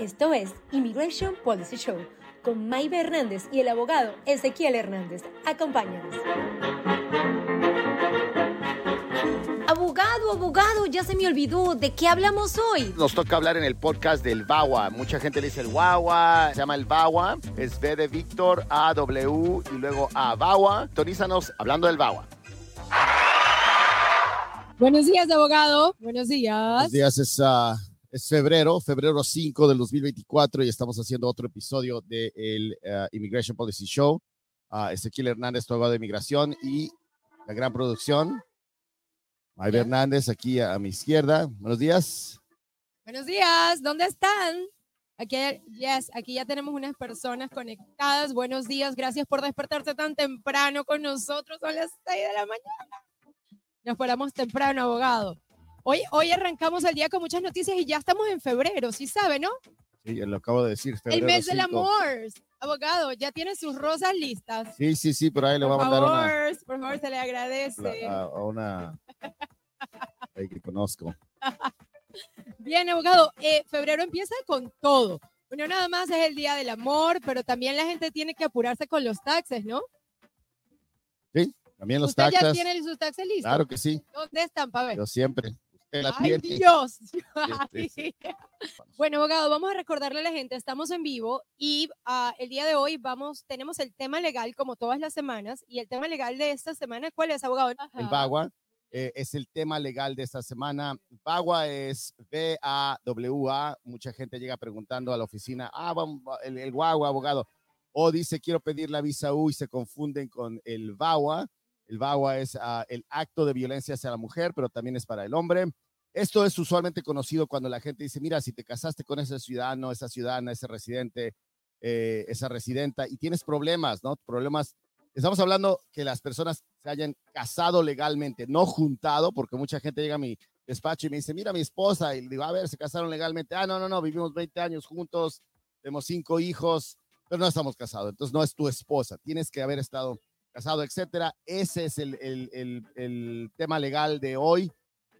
Esto es Immigration Policy Show con Maybe Hernández y el abogado Ezequiel Hernández. Acompáñanos. Abogado, abogado, ya se me olvidó. ¿De qué hablamos hoy? Nos toca hablar en el podcast del VAWA. Mucha gente le dice el VAWA, se llama el VAWA. Es V de Víctor, A, W y luego A, VAWA. Torízanos hablando del VAWA. Buenos días, abogado. Buenos días. Buenos días, es, uh, es febrero, febrero 5 del 2024 y estamos haciendo otro episodio del de uh, Immigration Policy Show. Uh, Ezequiel Hernández, tu abogado de inmigración y la gran producción. Maybe Hernández, aquí a, a, mi izquierda. Buenos días. Buenos días. ¿Dónde están? Aquí, yes, aquí ya tenemos unas personas conectadas. Buenos días. Gracias por despertarse tan temprano con nosotros. Son las 6 de la mañana. Nos paramos temprano, abogado. Hoy, hoy arrancamos el día con muchas noticias y ya estamos en febrero, ¿sí sabe, no? Sí, lo acabo de decir. el mes 5. del amor. Abogado, ya tiene sus rosas listas. Sí, sí, sí, por ahí le voy a mandar favor, una. Por favor, se le agradece. A, a una ahí que conozco. Bien, abogado, eh, febrero empieza con todo. Bueno, nada más es el día del amor, pero también la gente tiene que apurarse con los taxes, ¿no? Sí, también los ¿Usted taxes. ya tiene sus taxes listos? Claro que sí. ¿Dónde están, para ver? Yo siempre. Usted la Ay, tiene. Dios. Sí, sí. Bueno, abogado, vamos a recordarle a la gente, estamos en vivo y uh, el día de hoy vamos, tenemos el tema legal como todas las semanas y el tema legal de esta semana, ¿cuál es, abogado? El VAWA eh, es el tema legal de esta semana. VAWA es V-A-W-A. Mucha gente llega preguntando a la oficina, ah, vamos, el, el guagua, abogado. O dice, quiero pedir la visa U y se confunden con el VAWA. El VAWA es uh, el acto de violencia hacia la mujer, pero también es para el hombre. Esto es usualmente conocido cuando la gente dice, mira, si te casaste con ese ciudadano, esa ciudadana, ese residente, eh, esa residenta, y tienes problemas, ¿no? Problemas. Estamos hablando que las personas se hayan casado legalmente, no juntado, porque mucha gente llega a mi despacho y me dice, mira, mi esposa, y le digo, a ver, se casaron legalmente. Ah, no, no, no, vivimos 20 años juntos, tenemos cinco hijos, pero no estamos casados, entonces no es tu esposa, tienes que haber estado casado, etcétera. Ese es el, el, el, el tema legal de hoy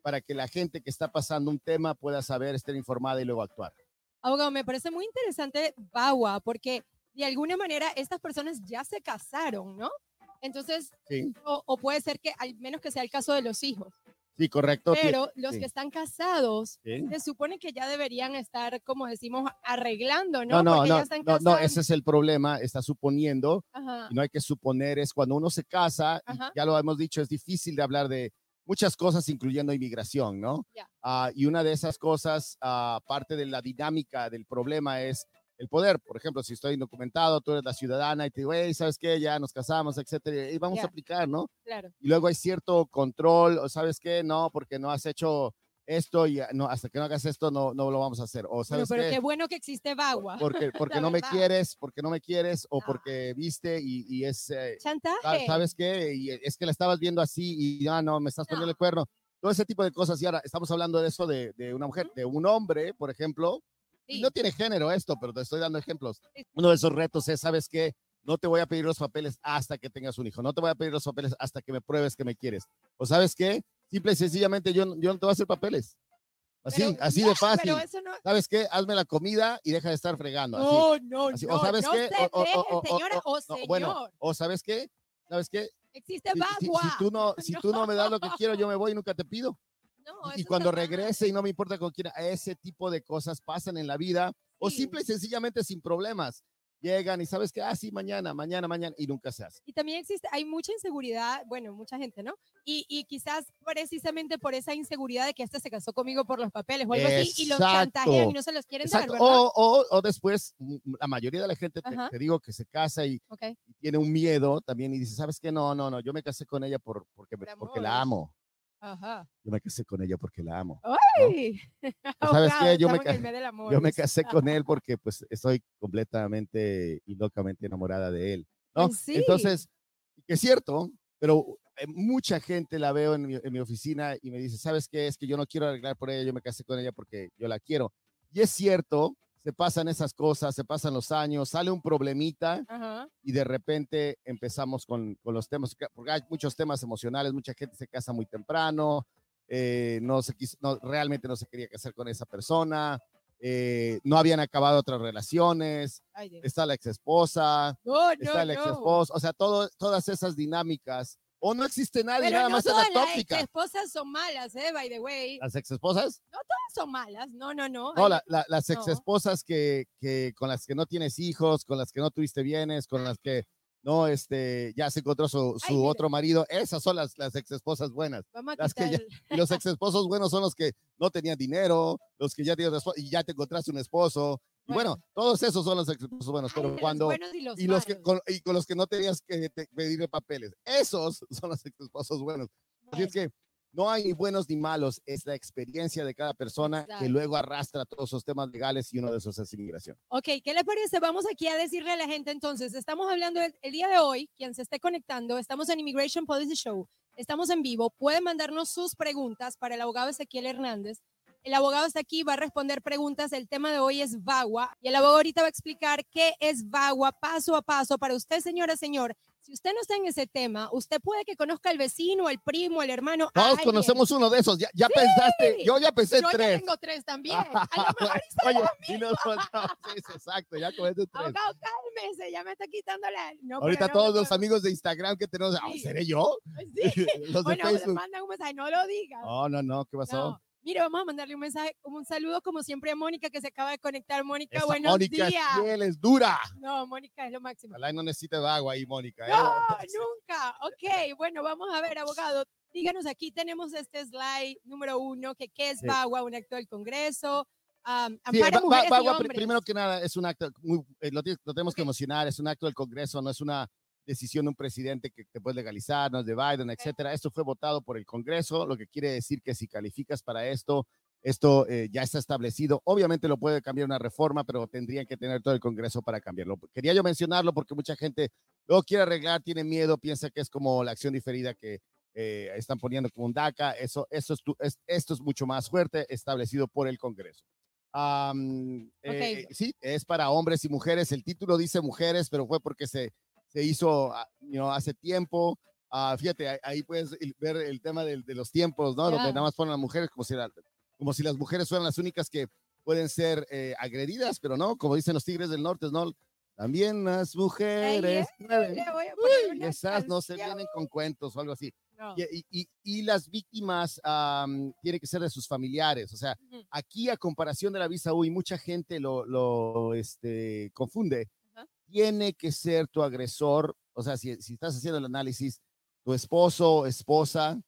para que la gente que está pasando un tema pueda saber, estar informada y luego actuar. Abogado, me parece muy interesante Bawa, porque de alguna manera estas personas ya se casaron, ¿no? Entonces, sí. o, o, puede ser que al menos que sea el caso de los hijos. Sí, correcto. Pero los sí. que están casados, sí. se supone que ya deberían estar, como decimos, arreglando, ¿no? No, no, no, no, ese es el problema, está suponiendo, Ajá. no hay que suponer, es cuando uno se casa, ya lo hemos dicho, es difícil de hablar de muchas cosas, incluyendo inmigración, ¿no? Ya. Uh, y una de esas cosas, uh, parte de la dinámica del problema es el poder. Por ejemplo, si estoy indocumentado, tú eres la ciudadana y te digo, hey, ¿sabes qué? Ya nos casamos, etcétera, y vamos Ya. a aplicar, ¿no? Claro. Y luego hay cierto control, o ¿sabes qué? No, porque no has hecho esto y no, hasta que no hagas esto no, no lo vamos a hacer. O ¿sabes pero qué? qué bueno que existe Bagua. Porque, porque no me quieres, porque no me quieres, o Ah. porque viste y, y es, eh, Chantaje. ¿sabes qué? Y es que la estabas viendo así y ya no, me estás poniendo No. el cuerno. Todo ese tipo de cosas. Y ahora estamos hablando de eso de, de una mujer, Ujú. de un hombre, por ejemplo. Sí. no tiene género esto, pero te estoy dando ejemplos. Uno de esos retos es, ¿sabes qué? No te voy a pedir los papeles hasta que tengas un hijo. No te voy a pedir los papeles hasta que me pruebes que me quieres. O ¿sabes qué? Simple y sencillamente yo, yo no te voy a hacer papeles. Así, Pero- así de fácil. No. ¿Sabes qué? Hazme la comida y deja de estar fregando. así. No, no, Así, no. o sabes no qué, se o, o- deje, o- o- señora o, no, señor. bueno, o sabes qué, sabes qué, existe si, si- si tú no, si tú no me das lo que quiero, yo me voy y nunca te pido. No, y cuando regrese y no me importa con quién, ese tipo de cosas pasan en la vida, o simple y sencillamente sin problemas. Llegan y sabes que, ah, sí, mañana, mañana, mañana, y nunca se hace. Y también existe, hay mucha inseguridad, bueno, mucha gente, ¿no? Y, y quizás precisamente por esa inseguridad de que este se casó conmigo por los papeles o algo así, y los chantajean y no se los quieren Exacto. dar, ¿verdad? O, o, o después, mm, la mayoría de la gente, te, digo, que se casa y, Ok. y tiene un miedo también y dice, ¿sabes qué? No, no, no, yo me casé con ella por, porque, Por porque la amo. Ajá. Yo me casé con ella porque la amo. Ay. ¿Sabes qué? Yo me estamos en ca- el mes del amor, Yo me casé con él porque pues estoy completamente y locamente enamorada de él. ¿no? Pues sí. Entonces, es cierto, pero eh, mucha gente la veo en mi, en mi oficina y me dice, ¿sabes qué? Es que yo no quiero arreglar por ella, yo me casé con ella porque yo la quiero. Y es cierto, se pasan esas cosas, se pasan los años, sale un problemita Ajá. y de repente empezamos con, con los temas, porque hay muchos temas emocionales, mucha gente se casa muy temprano, eh, no se quiso, no, realmente no se quería casar con esa persona, eh, no habían acabado otras relaciones, Ay, está la ex esposa, No, está el ex no. esposo, o sea, todo, todas esas dinámicas, o no existe nadie, Pero nada no más es todas la las tóxica. esposas son malas, eh, by the way. Las ex esposas, Todas son malas. No, no, no. no, la- la- las no. ex esposas que, que con las que no tienes hijos, con las que no tuviste bienes, con las que no, este, ya se encontró su, su Ay, otro marido, esas son las, las ex esposas buenas. Vamos a las que ya- los ex esposos buenos son los que no tenían dinero, los que ya tienen esposo y ya te encontraste un esposo. Y bueno, todos esos son los ex esposos buenos, pero los cuando buenos y los y los que con, y con los que no tenías que te- pedirle papeles, esos son los esposos buenos. Así es que no hay ni buenos ni malos, es la experiencia de cada persona que Exacto. luego arrastra todos esos temas legales y uno de esos es inmigración. Ok, ¿qué les parece? Vamos aquí a decirle a la gente entonces, estamos hablando el, el día de hoy, quien se esté conectando, estamos en Immigration Policy Show, estamos en vivo, pueden mandarnos sus preguntas para el abogado Ezequiel Hernández. El abogado está aquí, va a responder preguntas, el tema de hoy es VAWA y el abogado ahorita va a explicar qué es VAWA paso a paso para usted, señora, señor. Si usted no está en ese tema, usted puede que conozca al vecino, al primo, al hermano. Todos alguien. conocemos uno de esos, ya, ya pensaste, yo ya pensé Yo tres. tengo tres también. A lo mejor Oye, y nos sí, sí, exacto, ya comenté tres. Abogado, cálmese, ya me está quitando la. No, pero Ahorita no, todos no, los amigos de Instagram que tenemos, ah, Sí. ¿seré yo? Sí. los de Bueno, Facebook. mandan un mensaje, no lo digas. No, no, no, ¿qué pasó? No. Mire, vamos a mandarle un mensaje, un saludo, como siempre, a Mónica, que se acaba de conectar. Mónica, Esa buenos Mónica días. es fiel, es dura. No, Mónica es lo máximo. Ojalá no necesite agua ahí, Mónica. ¿eh? No, nunca. Ok, bueno, vamos a ver, abogado. Díganos, aquí tenemos este slide número uno, que qué es Sí. Un acto del Congreso. am, Sí, y hombres. primero que nada, es un acto, muy, eh, lo, tenemos que emocionar, es un acto del Congreso, no es una decisión de un presidente que te puede legalizar, no es de Biden, etcétera. Esto fue votado por el Congreso, lo que quiere decir que si calificas para esto, esto eh, ya está establecido. Obviamente lo puede cambiar una reforma, pero tendrían que tener todo el Congreso para cambiarlo. Quería yo mencionarlo porque mucha gente lo quiere arreglar, tiene miedo, piensa que es como la acción diferida que eh, están poniendo como un DACA. Eso, eso es, es- esto es mucho más fuerte, establecido por el Congreso. Am, eh, sí, es para hombres y mujeres. El título dice mujeres, pero fue porque se, se hizo ah, you know, hace tiempo. Ah, fíjate, ahí, puedes ver el tema del- de, los tiempos, ¿no? Donde Ya. nada más ponen a las mujeres como si, la- como si las mujeres fueran las únicas que pueden ser eh, agredidas, pero no, como dicen los tigres del norte, ¿no? También las mujeres. a poner Uy, esas no se vienen con cuentos o algo así. No. Y, y- y- las víctimas am, tienen que ser de sus familiares. O sea, Ujú. aquí a comparación de la visa U, y mucha gente lo, lo este, confunde. Tiene que ser tu agresor. O sea, si, si estás haciendo el análisis, tu esposo, esposa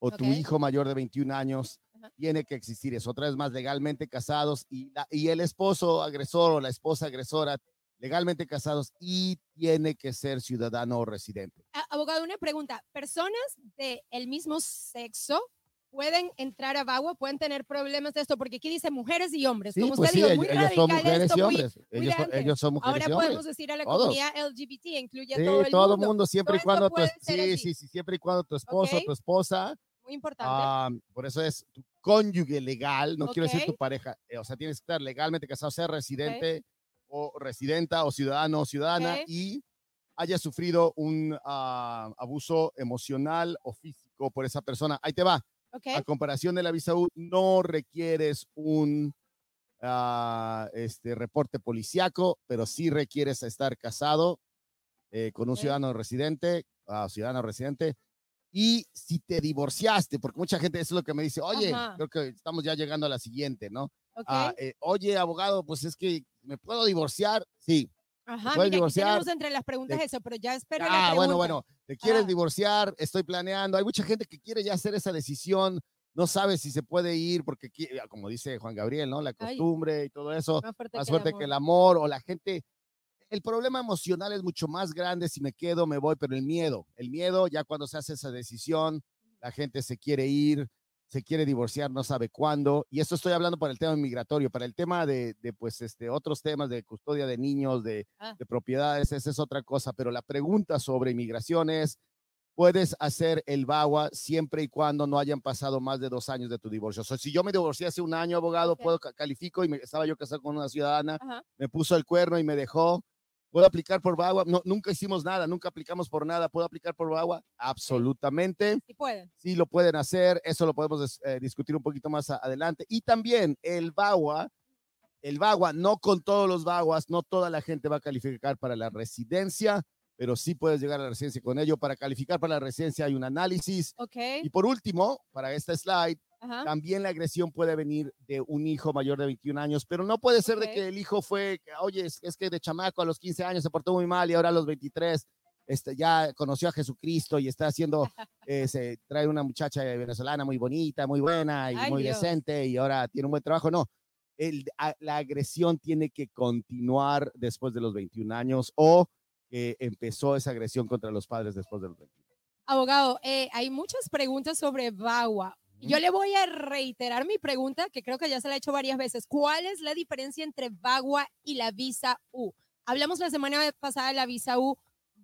o tu hijo mayor de 21 años, tiene que existir eso. Otra vez más, legalmente casados y, la- y el esposo agresor o la esposa agresora, legalmente casados y tiene que ser ciudadano o residente. Abogado, una pregunta. ¿Personas del mismo sexo pueden entrar a VAWA? ¿Pueden tener problemas de esto? Porque aquí dice mujeres y hombres. Sí, Como pues usted sí, dijo, ellos, muy ellos son mujeres esto, y muy- hombres. muy Ellos, son- grande. ellos son mujeres Ahora y hombres. podemos decir a la Todos. comunidad LGBT, incluye a Sí, todo el todo mundo. mundo, siempre y Todo cuando esto tu, sí, sí, sí, siempre y cuando tu esposo, Ok. tu esposa, Muy importante. ah, por eso es tu cónyuge legal, no quiero decir tu pareja, eh, o sea, tienes que estar legalmente casado, ser residente o residenta o ciudadano o ciudadana y haya sufrido un ah, abuso emocional o físico por esa persona. Ahí te va. Ok. A comparación de la visa U, no requieres un ah, este, reporte policiaco, pero sí requieres estar casado eh, con un Ok. ciudadano residente, ah, ciudadano residente. Y si te divorciaste, porque mucha gente eso es lo que me dice, oye, Ajá. creo que estamos ya llegando a la siguiente, ¿no? Ah, eh, oye, abogado, pues es que me puedo divorciar. Sí. Ajá, mira, aquí divorciar, tenemos entre las preguntas te- eso, pero ya espero la Ah, bueno, pregunta. bueno, te quieres Ah. divorciar, estoy planeando. Hay mucha gente que quiere ya hacer esa decisión, no sabe si se puede ir porque, qui- como dice Juan Gabriel, ¿no? La Ay. costumbre y todo eso, Más fuerte, más que, el que el amor o la gente. El problema emocional es mucho más grande si me quedo, me voy, pero el miedo, el miedo ya cuando se hace esa decisión, la gente se quiere ir, se quiere divorciar, no sabe cuándo. Y esto estoy hablando para el tema migratorio, para el tema de, de, pues, este, otros temas de custodia de niños, de, Ah. de propiedades, esa es otra cosa. Pero la pregunta sobre inmigración es, puedes hacer el VAWA siempre y cuando no hayan pasado más de dos años de tu divorcio. O sea, si yo me divorcié hace un año, abogado, puedo ca- califico y me, estaba yo casado con una ciudadana, Ajá. me puso el cuerno y me dejó. ¿Puedo aplicar por VAWA? No, nunca hicimos nada, nunca aplicamos por nada. ¿Puedo aplicar por VAWA? Absolutamente. Sí pueden. Sí lo pueden hacer. Eso lo podemos eh, discutir un poquito más adelante. Y también el VAWA el Bagua, no con todos los Baguas, no toda la gente va a calificar para la residencia, pero sí puedes llegar a la residencia con ello. Para calificar para la residencia hay un análisis. Ok. Y por último, para esta slide, Ajá. también la agresión puede venir de un hijo mayor de 21 años, pero no puede ser de que el hijo fue, oye, es, es que de chamaco a los 15 años se portó muy mal y ahora a los 23 este, ya conoció a Jesucristo y está haciendo, eh, se trae una muchacha venezolana muy bonita, muy buena y Ay, muy Dios. decente y ahora tiene un buen trabajo. No, el- a- la agresión tiene que continuar después de los 21 años o que empezó esa agresión contra los padres después de los 21. Abogado, eh, hay muchas preguntas sobre Bagua. Yo le voy a reiterar mi pregunta, que creo que ya se la he hecho varias veces. ¿Cuál es la diferencia entre Bagua y la visa U? Hablamos la semana pasada de la visa U.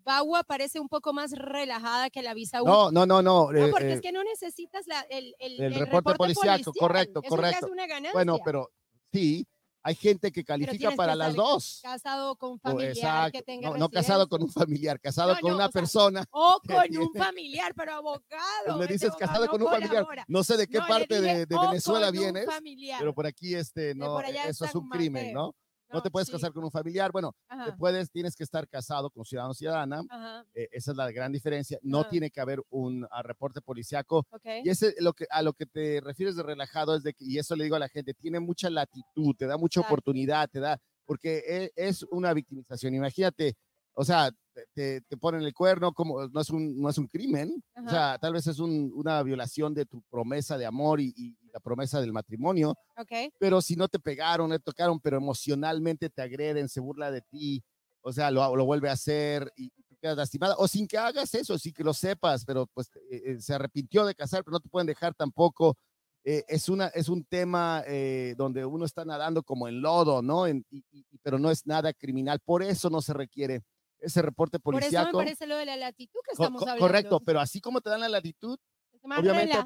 Bagua parece un poco más relajada que la visa U. No, no, no, no. No, eh, porque eh, es que no necesitas la- el, el, el el reporte policíaco, correcto, Eso ya correcto. es una ganancia. Bueno, pero sí, hay gente que califica para las dos. casado con familiar que tenga No, no casado con un familiar, casado No, con no, una o sea, persona. O que con un familiar, pero abogado. Pues me dices abogado casado no con un familiar. No sé de qué No, parte dije, de, de "O Venezuela vienes, familiar". pero por aquí este no, allá eso es un crimen, Mateo. ¿No? No te puedes sí. casar con un familiar. Bueno, te puedes, tienes que estar casado con ciudadano ciudadana. eh, esa es la gran diferencia. No Ajá. tiene que haber un ah, reporte policiaco. ok. Y ese lo que a lo que te refieres de relajado es de que y eso le digo a la gente, tiene mucha latitud, te da mucha oportunidad, te da porque e- es una victimización. Imagínate, o sea, te- ponen el cuerno como no es un no es un crimen, o sea, tal vez es un- una violación de tu promesa de amor y, y la promesa del matrimonio, Ok, pero si no te pegaron, no te tocaron, pero emocionalmente te agreden, se burla de ti, o sea, lo, lo vuelve a hacer y tú quedas lastimada, o sin que hagas eso, sin que lo sepas, pero pues eh, eh, se arrepintió de casar, pero no te pueden dejar tampoco. Eh, es, una, es un tema eh, donde uno está nadando como en lodo, ¿no? En- y- y- pero no es nada criminal, por eso no se requiere ese reporte por eso me policiaco. parece lo de la latitud que estamos co- hablando. correcto, pero así como te dan la latitud, más obviamente,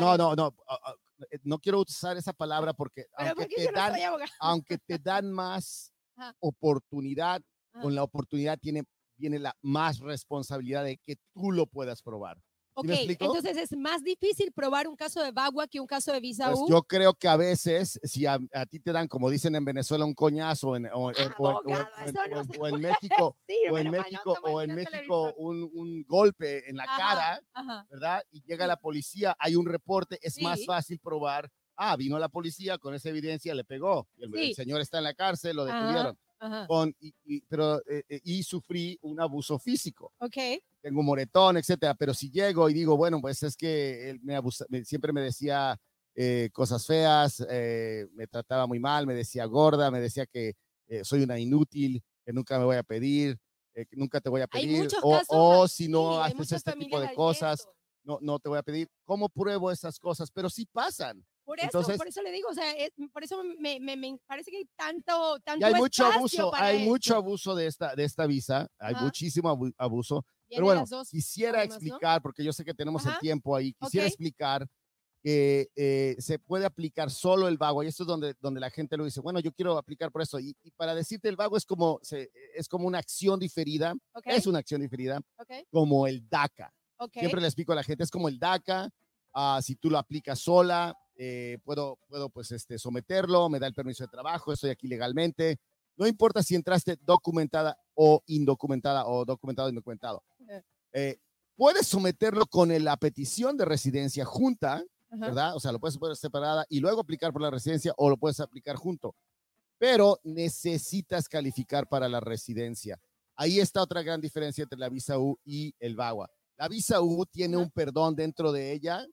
no, no, no, ah, ah, eh, no quiero usar esa palabra porque aunque porque te no dan, abogado. aunque te dan más Ajá. oportunidad, Ajá. con la oportunidad tiene, viene la más responsabilidad de que tú lo puedas probar. Ok, entonces es más difícil probar un caso de Bagua que un caso de visa Pues yo creo que a veces, si a, a ti te dan, como dicen en Venezuela, un coñazo en, o, en México, o en México, o en México un, golpe en la Ajá, cara, Ajá, ¿verdad? Y llega la policía, hay un reporte, es más fácil probar. Ah, vino la policía con esa evidencia, le pegó. El, el señor está en la cárcel, lo detuvieron. ajá. Con, y, y- pero, eh, eh, y sufrí un abuso físico. Ok, Tengo un moretón, etcétera. Pero si llego y digo, bueno, pues es que él me abusa, me- siempre me decía eh, cosas feas, eh, me trataba muy mal, me decía gorda, me decía que eh, soy una inútil, que nunca me voy a pedir, eh, que nunca te voy a pedir. O, casos o si no haces este tipo de cosas, no, no te voy a pedir. ¿Cómo pruebo esas cosas? Pero sí pasan. Por eso, Entonces- por eso le digo, o sea, es- por eso me, me- me parece que hay tanto, tanto Y hay mucho abuso, hay mucho esto. abuso de esta, de esta visa, hay Ajá. muchísimo abu- abuso. Viene Pero bueno, quisiera formas, ¿no? explicar, porque yo sé que tenemos el Ajá. tiempo ahí, quisiera Ok. explicar que eh, se puede aplicar solo el vago, y esto es donde, donde la gente lo dice, bueno, yo quiero aplicar por eso, y, y para decirte, el vago es como, se- es como una acción diferida, Ok, es una acción diferida, ok, como el DACA. Siempre le explico a la gente, es como el DACA, ah, si tú lo aplicas sola, eh, puedo, puedo pues este, someterlo, me da el permiso de trabajo, estoy aquí legalmente, no importa si entraste documentada o indocumentada o documentado o indocumentado. Eh. Eh, puedes someterlo con la petición de residencia junta, Ajá. ¿verdad? O sea, lo puedes poner separada y luego aplicar por la residencia o lo puedes aplicar junto. Pero necesitas calificar para la residencia. Ahí está otra gran diferencia entre la visa U y el VAWA. La visa U tiene Ajá. un perdón dentro de ella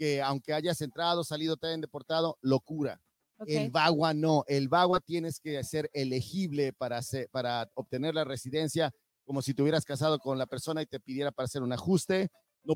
que aunque hayas entrado, salido, te hayan deportado, lo cura. ok. El VAWA no. El VAWA tienes que ser elegible para, hacer- para obtener la residencia, como si te hubieras casado con la persona y te pidiera para hacer un ajuste. No,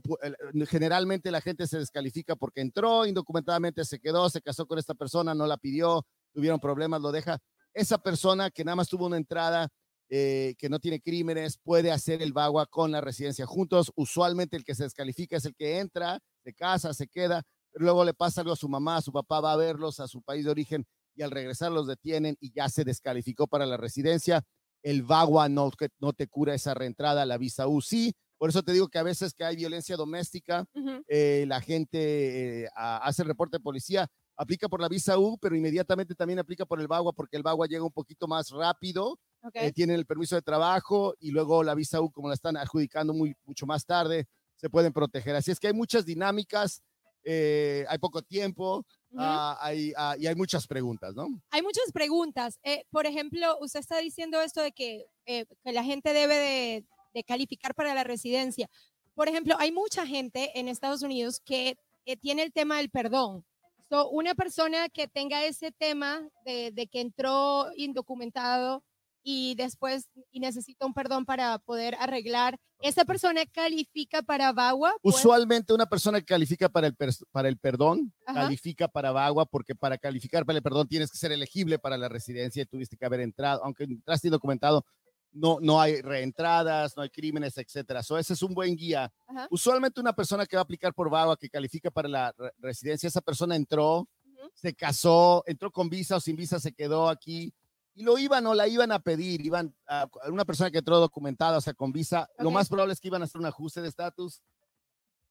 generalmente la gente se descalifica porque entró indocumentadamente, se quedó, se casó con esta persona, no la pidió, tuvieron problemas, lo deja. Esa persona que nada más tuvo una entrada, eh, que no tiene crímenes, puede hacer el VAWA con la residencia juntos. Usualmente el que se descalifica es el que entra, se casa, se queda, pero luego le pasa algo a su mamá, a su papá va a verlos a su país de origen y al regresar los detienen y ya se descalificó para la residencia. El VAWA no, que- no te cura esa reentrada, la visa U sí. Por eso te digo que a veces que hay violencia doméstica, eh, la gente eh, a- hace el reporte de policía, aplica por la visa U, pero inmediatamente también aplica por el BAGUA porque el BAGUA llega un poquito más rápido, Ok. eh, tienen el permiso de trabajo y luego la visa U, como la están adjudicando muy, mucho más tarde, se pueden proteger. Así es que hay muchas dinámicas, eh, hay poco tiempo Ujú. ah, hay, ah, y hay muchas preguntas, ¿no? Hay muchas preguntas. Eh, por ejemplo, usted está diciendo esto de que, eh, que la gente debe de, de calificar para la residencia. Por ejemplo, hay mucha gente en Estados Unidos que eh, tiene el tema del perdón. So, una persona que tenga ese tema de, de que entró indocumentado y después y necesita un perdón para poder arreglar, ¿esa persona califica para VAWA? Pues- Usualmente una persona que califica para el, para el perdón, Ajá. califica para VAGUA, porque para calificar para el perdón tienes que ser elegible para la residencia y tuviste que haber entrado, aunque entraste documentado, no, no hay reentradas, no hay crímenes, etcétera. So, ese es un buen guía. Ajá. Usualmente una persona que va a aplicar por VAGUA, que califica para la re- residencia, esa persona entró, se casó, entró con visa o sin visa, se quedó aquí. Y lo iban o la iban a pedir, iban a una persona que entró documentada, o sea, con visa, lo más probable es que iban a hacer un ajuste de estatus,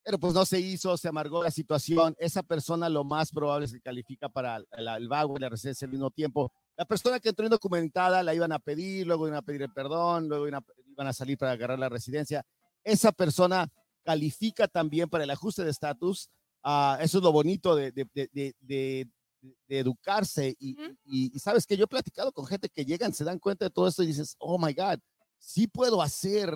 pero pues no se hizo, se amargó la situación. Esa persona lo más probable es que califica para el, el vago y la residencia al mismo tiempo. La persona que entró indocumentada la iban a pedir, luego iban a pedir el perdón, luego iban a, iban a salir para agarrar la residencia. Esa persona califica también para el ajuste de estatus. Ah, eso es lo bonito de, de, de, de- de- educarse. Y, y- y sabes que yo he platicado con gente que llegan, se dan cuenta de todo esto y dices, oh my God, sí puedo hacer.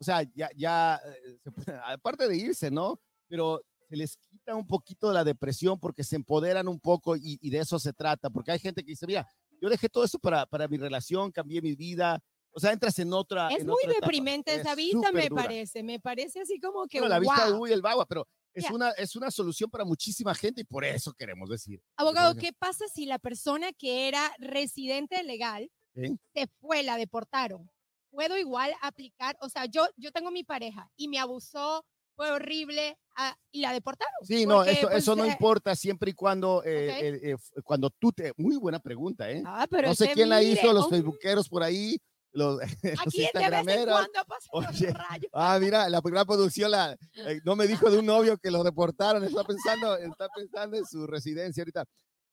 O sea, ya, ya, eh, aparte de irse, ¿no? Pero se les quita un poquito de la depresión porque se empoderan un poco y, y de eso se trata. Porque hay gente que dice, mira, yo dejé todo esto para, para mi relación, cambié mi vida. O sea, entras en otra. Es en muy otra etapa. deprimente esa Es vista, me dura. parece. Me parece así como que. Bueno, la vista de ¡guau! U y el Bagua, pero es, una, es una solución para muchísima gente y por eso queremos decir. Abogado. ¿qué pasa si la persona que era residente legal se fue, la deportaron? ¿Puedo igual aplicar? O sea, yo, yo tengo mi pareja y me abusó, fue horrible ah, y la deportaron. Sí, no, eso, pues, eso no eh, importa siempre y cuando, eh, eh, cuando tú te, muy buena pregunta, ¿eh? Ah, pero no sé quién la hizo, los oh, facebookeros por ahí, los, los Aquí de vez en instagrameros. cuando pasa un Oye, rayo. Ah, mira, la primera producción la, eh, no me dijo de un novio que lo deportaron, está pensando, está pensando en su residencia ahorita.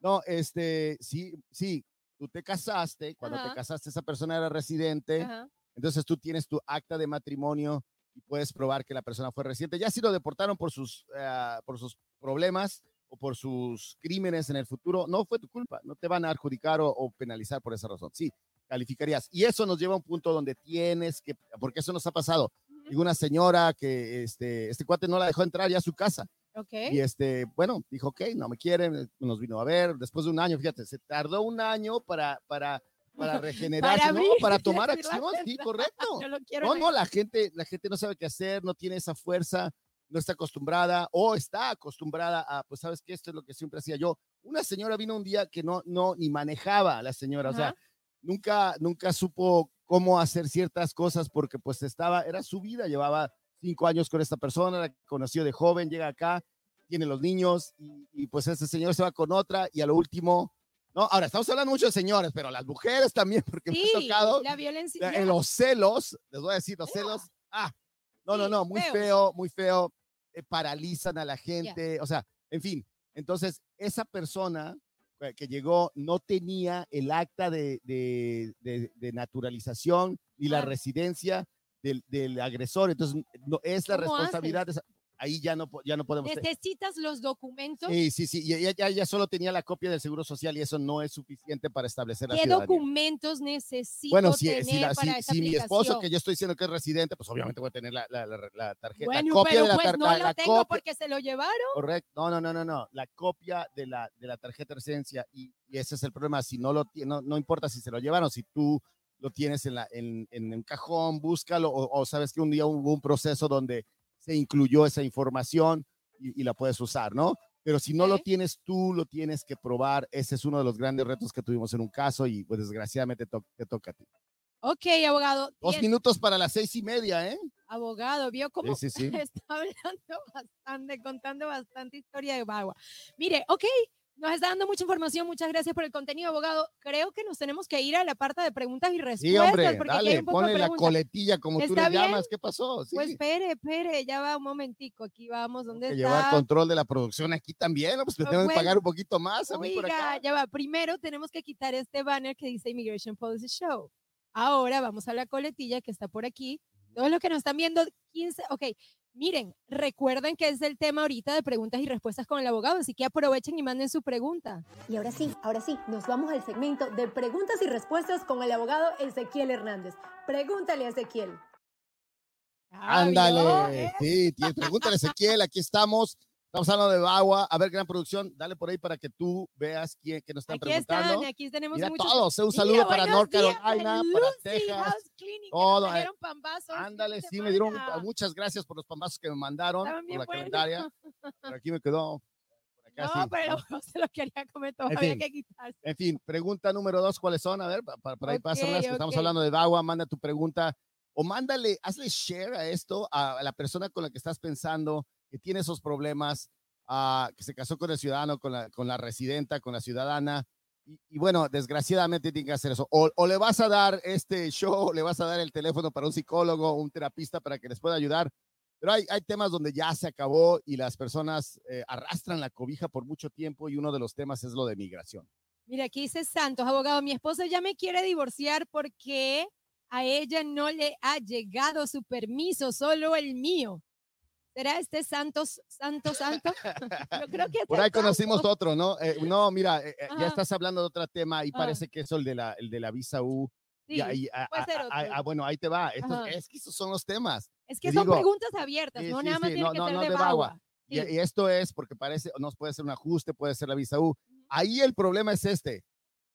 No, este, sí, sí, tú te casaste, cuando Ajá. te casaste esa persona era residente, Ajá. entonces tú tienes tu acta de matrimonio y puedes probar que la persona fue residente. Ya si lo deportaron por sus, ah, por sus problemas o por sus crímenes en el futuro, no fue tu culpa, no te van a adjudicar o, o penalizar por esa razón. Sí, calificarías. Y eso nos lleva a un punto donde tienes que, porque eso nos ha pasado. Y una señora que este, este cuate no la dejó entrar ya a su casa. Ok. Y este, bueno, dijo, ok, no me quieren, nos vino a ver. Después de un año, fíjate, se tardó un año para, para, para regenerarse, ¿no? abrir Para tomar acción, sí, correcto. Yo lo quiero No, en no, la gente, la gente no sabe qué hacer, no tiene esa fuerza, no está acostumbrada o está acostumbrada a, pues, ¿sabes qué? Esto es lo que siempre hacía yo. Una señora vino un día que no, no, ni manejaba la señora, o sea. Nunca, nunca supo cómo hacer ciertas cosas porque pues estaba, era su vida, llevaba cinco años con esta persona, la conoció de joven, llega acá, tiene los niños y, y, pues ese señor se va con otra y a lo último, no, ahora estamos hablando mucho de señores, pero las mujeres también, porque me Sí, ha tocado la violencia. en los celos, les voy a decir, los celos, ah, no, no, Sí, no, muy feo, muy feo, eh, paralizan a la gente, o sea, en fin, entonces esa persona que llegó no tenía el acta de, de, de- de naturalización ni la residencia del, del agresor, entonces no, es la ¿Cómo responsabilidad de esa- ahí ya no, ya no podemos. Necesitas los documentos. Sí, sí, sí, y ella ya, ya solo tenía la copia del seguro social y eso no es suficiente para establecer la ¿Qué ciudadanía. documentos necesito Bueno, si, tener si, la- si- para esa si mi esposo, que yo estoy diciendo que es residente, pues obviamente voy a tener la, la- la- tarjeta, Bueno, la copia pero de la pues no la- tengo copia- porque se lo llevaron. Correcto, no, no, no, no, no, la copia de la, de la tarjeta de residencia y, y ese es el problema, si no lo tiene, no, no importa si se lo llevaron, si tú lo tienes en, la, en, en un cajón, búscalo o, o sabes que un día hubo un proceso donde se incluyó esa información y, y la puedes usar, ¿no? Pero si no lo tienes tú, lo tienes que probar. Ese es uno de los grandes retos que tuvimos en un caso y pues desgraciadamente to- te toca a ti. Ok, abogado. Dos bien, minutos para las seis y media, ¿eh? Abogado, vio cómo sí, sí. está hablando bastante, contando bastante historia de Bagua. Mire, ok, Nos está dando mucha información, muchas gracias por el contenido, abogado. Creo que nos tenemos que ir a la parte de preguntas y respuestas. Sí, hombre, porque hay dale, un poco de ponle la coletilla como tú ¿Está le bien? llamas. ¿Qué pasó? Sí, Pues espere, espere, ya va un momentico, aquí vamos, ¿dónde que está? llevar control de la producción aquí también, pues le Ah, tenemos que pagar un poquito más a mí por acá. ya va. Primero tenemos que quitar este banner que dice Immigration Policy Show. Ahora vamos a la coletilla que está por aquí. Todos los que nos están viendo, 15, ok. Miren, recuerden que es el tema ahorita de preguntas y respuestas con el abogado, así que aprovechen y manden su pregunta. Y ahora sí, ahora sí, nos vamos al segmento de preguntas y respuestas con el abogado Ezequiel Hernández. Pregúntale a Ezequiel. Ah, Ándale, sí, pregúntale a Ezequiel, aquí estamos. Estamos hablando de Bagua. A ver, gran producción, dale por ahí para que tú veas quién que nos están Aquí preguntando. están, aquí tenemos Mira muchos. todos, eh, un Mira, saludo para buenos North días, Carolina, para Texas. Clinic, todo, nos eh, pambazos Ándale, sí, me dieron muchas gracias por los pambazos que me mandaron, por la calendaria. Por aquí me quedó. Por acá No, sí. pero no se los quería comer En fin. que quitarse. En fin, pregunta número dos, ¿cuáles son? A ver, pa- pa- por ahí Ok, pásamelas, que estamos ok. hablando de Bagua, manda tu pregunta o mándale, hazle share a esto a la persona con la que estás pensando, que tiene esos problemas, ah, que se casó con el ciudadano, con la, con la residenta, con la ciudadana. Y, bueno, desgraciadamente tiene que hacer eso. O, le vas a dar este show, le vas a dar el teléfono para un psicólogo, un terapista para que les pueda ayudar. Pero hay, hay temas donde ya se acabó y las personas eh, arrastran la cobija por mucho tiempo y uno de los temas es lo de migración. Mira, aquí dice Santos, abogado, mi esposo ya me quiere divorciar porque a ella no le ha llegado su permiso, solo el mío. ¿Será este Santos, Santos, Santos? Yo creo que Por ahí conocimos Santos. otro, ¿no? Eh, no, mira, eh, eh, ya Ajá. estás hablando de otro tema y Ah. parece que es el de la, el de la visa U. Sí, y ahí, ah, puede ah, ser ah, otro. ah, bueno, ahí te va. Estos- Ajá. es que esos son los temas. es que son digo- preguntas abiertas, Sí, no sí, nada más sí, tiene no, que no, ser no de Bagua. Bagua. Y, y esto es porque parece, nos puede ser un ajuste, puede ser la visa U. Ahí el problema es este.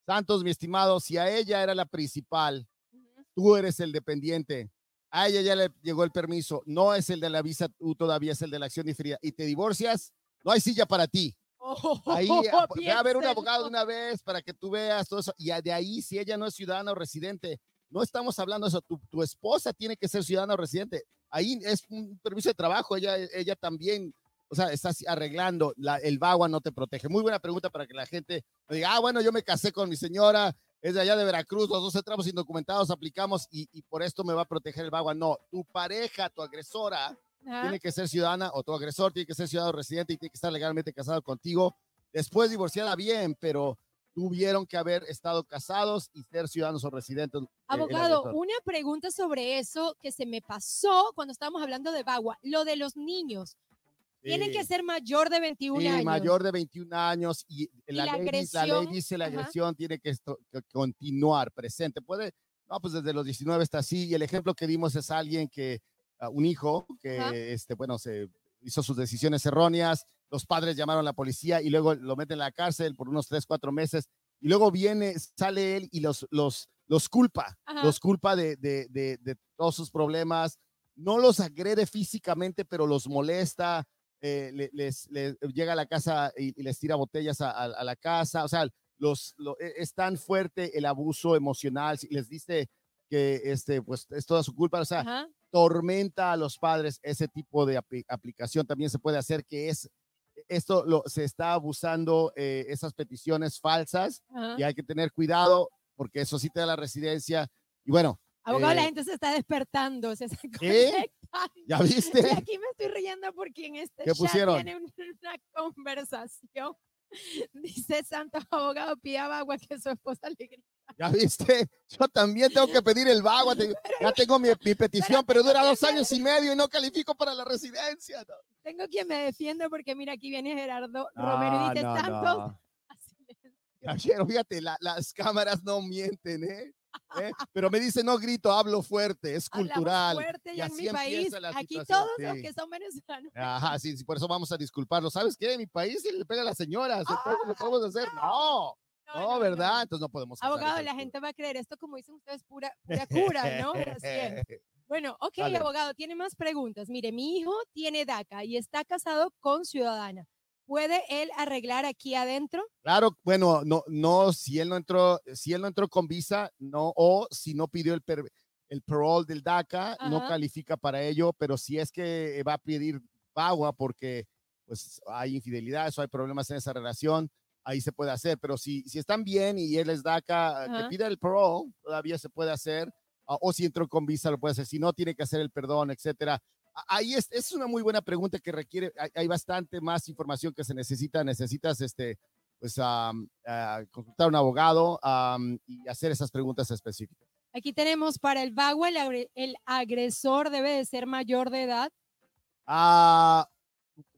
Santos, mi estimado, si a ella era la principal, Ujú. tú eres el dependiente. A ella ya le llegó el permiso. No es el de la visa U todavía, es el de la acción diferida. Y te divorcias, no hay silla para ti. Ahí, a- ve a ver un abogado de una vez para que tú veas todo eso. Y de ahí, si ella no es ciudadana o residente, no estamos hablando de eso. Tu, tu esposa tiene que ser ciudadana o residente. Ahí es un permiso de trabajo. Ella, ella también, o sea, está así arreglando. La, el VAWA no te protege. Muy buena pregunta para que la gente diga, ah, bueno, yo me casé con mi señora, es de allá de Veracruz, los dos entramos indocumentados, aplicamos y, y por esto me va a proteger el VAWA. No, tu pareja, tu agresora, Ajá. tiene que ser ciudadana o tu agresor tiene que ser ciudadano residente y tiene que estar legalmente casado contigo. Después divorciada bien, pero tuvieron que haber estado casados y ser ciudadanos o residentes. eh, Abogado, una pregunta sobre eso que se me pasó cuando estábamos hablando de Bagua, lo de los niños. Tienen que Sí, ser mayor de 21 sí, años. mayor de 21 años y, la, la ley, dice- la ley dice la ajá. agresión tiene que, esto- que continuar presente. Puede, no, pues desde los 19 está así y el ejemplo que dimos es alguien que, ah, un hijo que, Ajá. este, bueno, se hizo sus decisiones erróneas, los padres llamaron a la policía y luego lo meten en la cárcel por unos 3, 4 meses y luego viene, sale él y los, los, los culpa, Ajá. los culpa de, de, de, de todos sus problemas, no los agrede físicamente, pero los molesta, eh, le- les, les llega a la casa y, y les tira botellas a, a- a la casa, o sea, los, e- es tan fuerte el abuso emocional, si les dice que este, pues es toda su culpa, o sea, Ajá. tormenta a los padres, ese tipo de apli- aplicación también se puede hacer, que es, esto lo, se está abusando, eh, esas peticiones falsas, ajá. y hay que tener cuidado, porque eso sí te da la residencia, y bueno, Abogado, la eh, gente se está despertando, se está conectando. ¿ya viste? Y aquí me estoy riendo porque en este ¿Qué chat pusieron? tiene un- una conversación. Dice Santos Abogado pide a Bagua que su esposa le grite. ¿Ya viste? Yo también tengo que pedir el te- Ya tengo mi, mi petición, pero dura dos años y medio y no califico para la residencia. No. Tengo quien me defiende porque mira, aquí viene Gerardo Romero y dice no, Santos. no. a silencio". Caballero, fíjate, la- las cámaras no mienten, ¿eh? ¿Eh? Pero me dice, no grito, hablo fuerte, es Hablamos cultural. fuerte y ya en así mi país. la Aquí situación, todos los sí. que son venezolanos. Ajá, sí, sí, por eso vamos a disculparlo. ¿Sabes qué? En mi país se le pega a las señoras, entonces lo podemos hacer. No, no, ¿verdad? Entonces no podemos. Abogado, la gente va a creer esto, como dicen ustedes, pura, pura cura, ¿no? Así es. Bueno, ok, Dale. abogado, tiene más preguntas. Mire, mi hijo tiene DACA y está casado con ciudadana. ¿Puede él arreglar aquí adentro? Claro, bueno, no, no, si él no entró, si él no entró con visa, no, o si no pidió el, per- el parole del DACA, no califica para ello, pero si es que va a pedir agua porque pues hay infidelidades o hay problemas en esa relación, ahí se puede hacer. Pero si, si están bien y él les da acá, que Ajá. pida el parole, todavía se puede hacer. ah, o si entró con visa, lo puede hacer. Si no, tiene que hacer el perdón, etcétera. Ahí es, es una muy buena pregunta que requiere, hay, hay bastante más información que se necesita. Necesitas, este, pues, ah, consultar a un abogado y hacer esas preguntas específicas. Aquí tenemos para el VAWA, el, agre- el agresor debe de ser mayor de edad. Ah,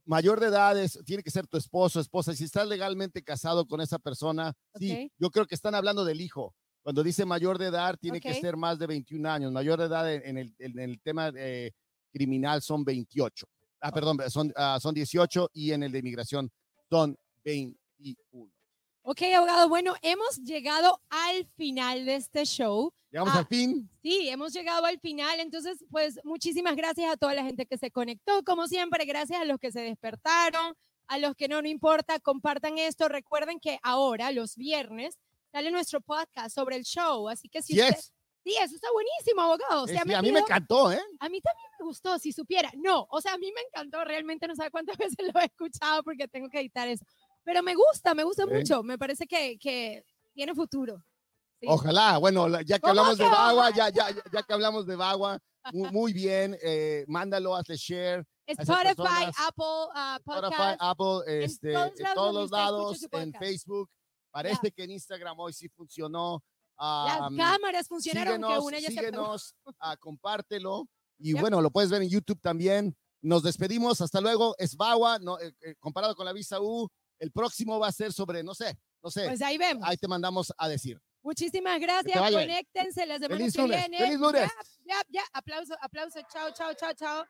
mayor de edad es- tiene que ser tu esposo, esposa. Si estás legalmente casado con esa persona, sí, yo creo que están hablando del hijo. Cuando dice mayor de edad, tiene que ser más de 21 años. Mayor de edad en, en el, en el tema eh, criminal son 28. Ah, perdón, son, ah, son 18 y en el de inmigración son 21. Ok, abogado, bueno, hemos llegado al final de este show. Llegamos Ah. al fin. Sí, hemos llegado al final, entonces pues muchísimas gracias a toda la gente que se conectó, como siempre, gracias a los que se despertaron, a los que no, no importa, compartan esto, recuerden que ahora, los viernes, sale nuestro podcast sobre el show, así que si Sí usted, es. Sí, eso está buenísimo, abogado, o Eh, sea, sí, me a mí me encantó, ¿eh? a mí también me gustó, si supiera, no, o sea, a mí me encantó, realmente no sabe cuántas veces lo he escuchado porque tengo que editar eso, pero me gusta, me gusta Sí. mucho, me parece que, que tiene futuro. Sí. Ojalá, bueno, ya que ¿Cómo hablamos de que Bagua, ojalá? ya, ya, ya- que hablamos de Bagua, muy, muy bien, eh, mándalo, hazle share. Spotify, personas- Apple, Spotify, podcast. Apple, este, todos en todos los lados, en. Facebook. Parece que en Instagram hoy sí funcionó. Las cámaras funcionaron, que síguenos, una ya se síguenos, ah, compártelo. Y Yep. bueno, lo puedes ver en YouTube también. Nos despedimos, hasta luego. Es Bagua, no, eh, eh, comparado con la Visa U. El próximo va a ser sobre, no sé, no sé. Pues ahí vemos. Ahí te mandamos a decir. Muchísimas gracias. Conéctense la semana Feliz que viene. feliz lunes. Ya, ya, ya. Aplauso, aplauso. Chao, chao, chao, chao.